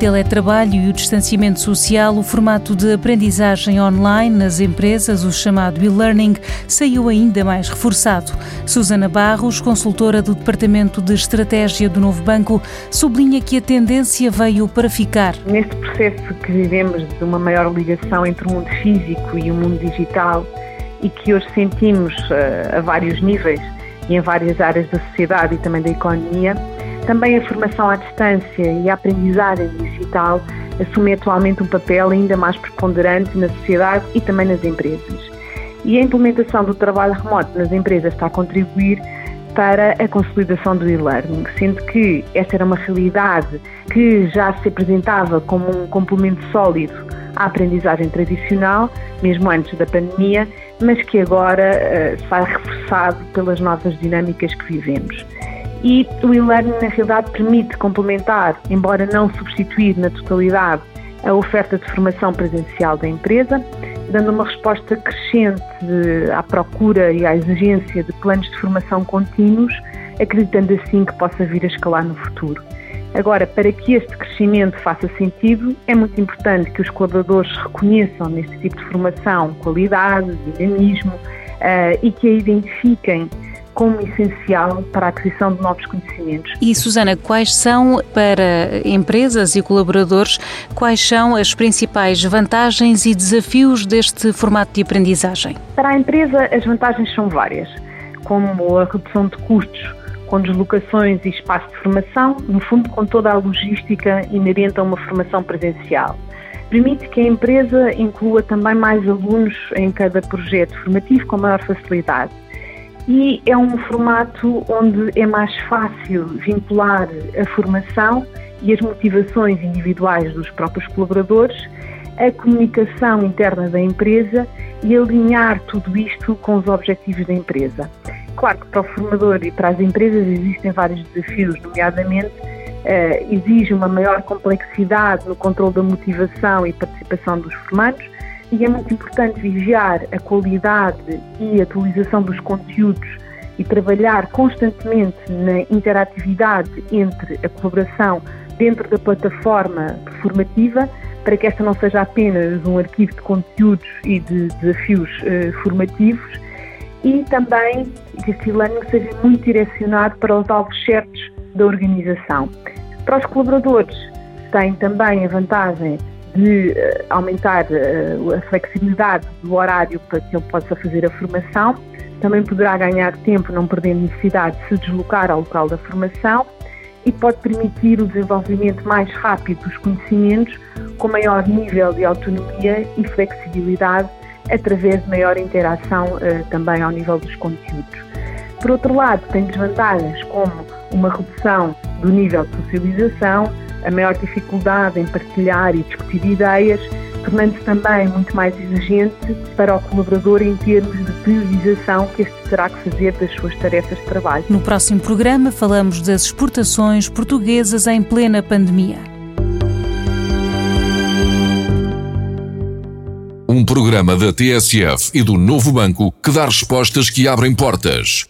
teletrabalho e o distanciamento social, o formato de aprendizagem online nas empresas, o chamado e-learning, saiu ainda mais reforçado. Susana Barros, consultora do Departamento de Estratégia do Novo Banco, sublinha que a tendência veio para ficar. Neste processo que vivemos de uma maior ligação entre o mundo físico e o mundo digital e que hoje sentimos uh, a vários níveis e em várias áreas da sociedade e também da economia, também a formação à distância e a aprendizagem digital assume atualmente um papel ainda mais preponderante na sociedade e também nas empresas. E a implementação do trabalho remoto nas empresas está a contribuir para a consolidação do e-learning, sendo que esta era uma realidade que já se apresentava como um complemento sólido à aprendizagem tradicional, mesmo antes da pandemia, mas que agora uh, sai reforçado pelas novas dinâmicas que vivemos. E o e-learning, na realidade, permite complementar, embora não substituir na totalidade, a oferta de formação presencial da empresa, dando uma resposta crescente à procura e à exigência de planos de formação contínuos, acreditando assim que possa vir a escalar no futuro. Agora, para que este crescimento faça sentido, é muito importante que os colaboradores reconheçam neste tipo de formação qualidade, dinamismo uh, e que a identifiquem como essencial para a aquisição de novos conhecimentos. E Susana, quais são para empresas e colaboradores, quais são as principais vantagens e desafios deste formato de aprendizagem? Para a empresa, as vantagens são várias, como a redução de custos com deslocações e espaço de formação, no fundo com toda a logística inerente a uma formação presencial. Permite que a empresa inclua também mais alunos em cada projeto formativo com maior facilidade e é um formato onde é mais fácil vincular a formação e as motivações individuais dos próprios colaboradores, a comunicação interna da empresa e alinhar tudo isto com os objetivos da empresa. Claro que para o formador e para as empresas existem vários desafios, nomeadamente uh, exige uma maior complexidade no controle da motivação e participação dos formandos, e é muito importante vigiar a qualidade e atualização dos conteúdos e trabalhar constantemente na interatividade entre a colaboração dentro da plataforma formativa para que esta não seja apenas um arquivo de conteúdos e de desafios uh, formativos e também que este e-learning seja muito direcionado para os alvos certos da organização. Para os colaboradores, tem também a vantagem de uh, aumentar uh, a flexibilidade do horário para que ele possa fazer a formação. Também poderá ganhar tempo, não perdendo necessidade de se deslocar ao local da formação e pode permitir o desenvolvimento mais rápido dos conhecimentos com maior nível de autonomia e flexibilidade através de maior interação uh, também ao nível dos conteúdos. Por outro lado, tem desvantagens como uma redução do nível de socialização, a maior dificuldade em partilhar e discutir ideias, tornando-se também muito mais exigente para o colaborador em termos de priorização que este terá que fazer das suas tarefas de trabalho. No próximo programa falamos das exportações portuguesas em plena pandemia. Um programa da TSF e do Novo Banco que dá respostas que abrem portas.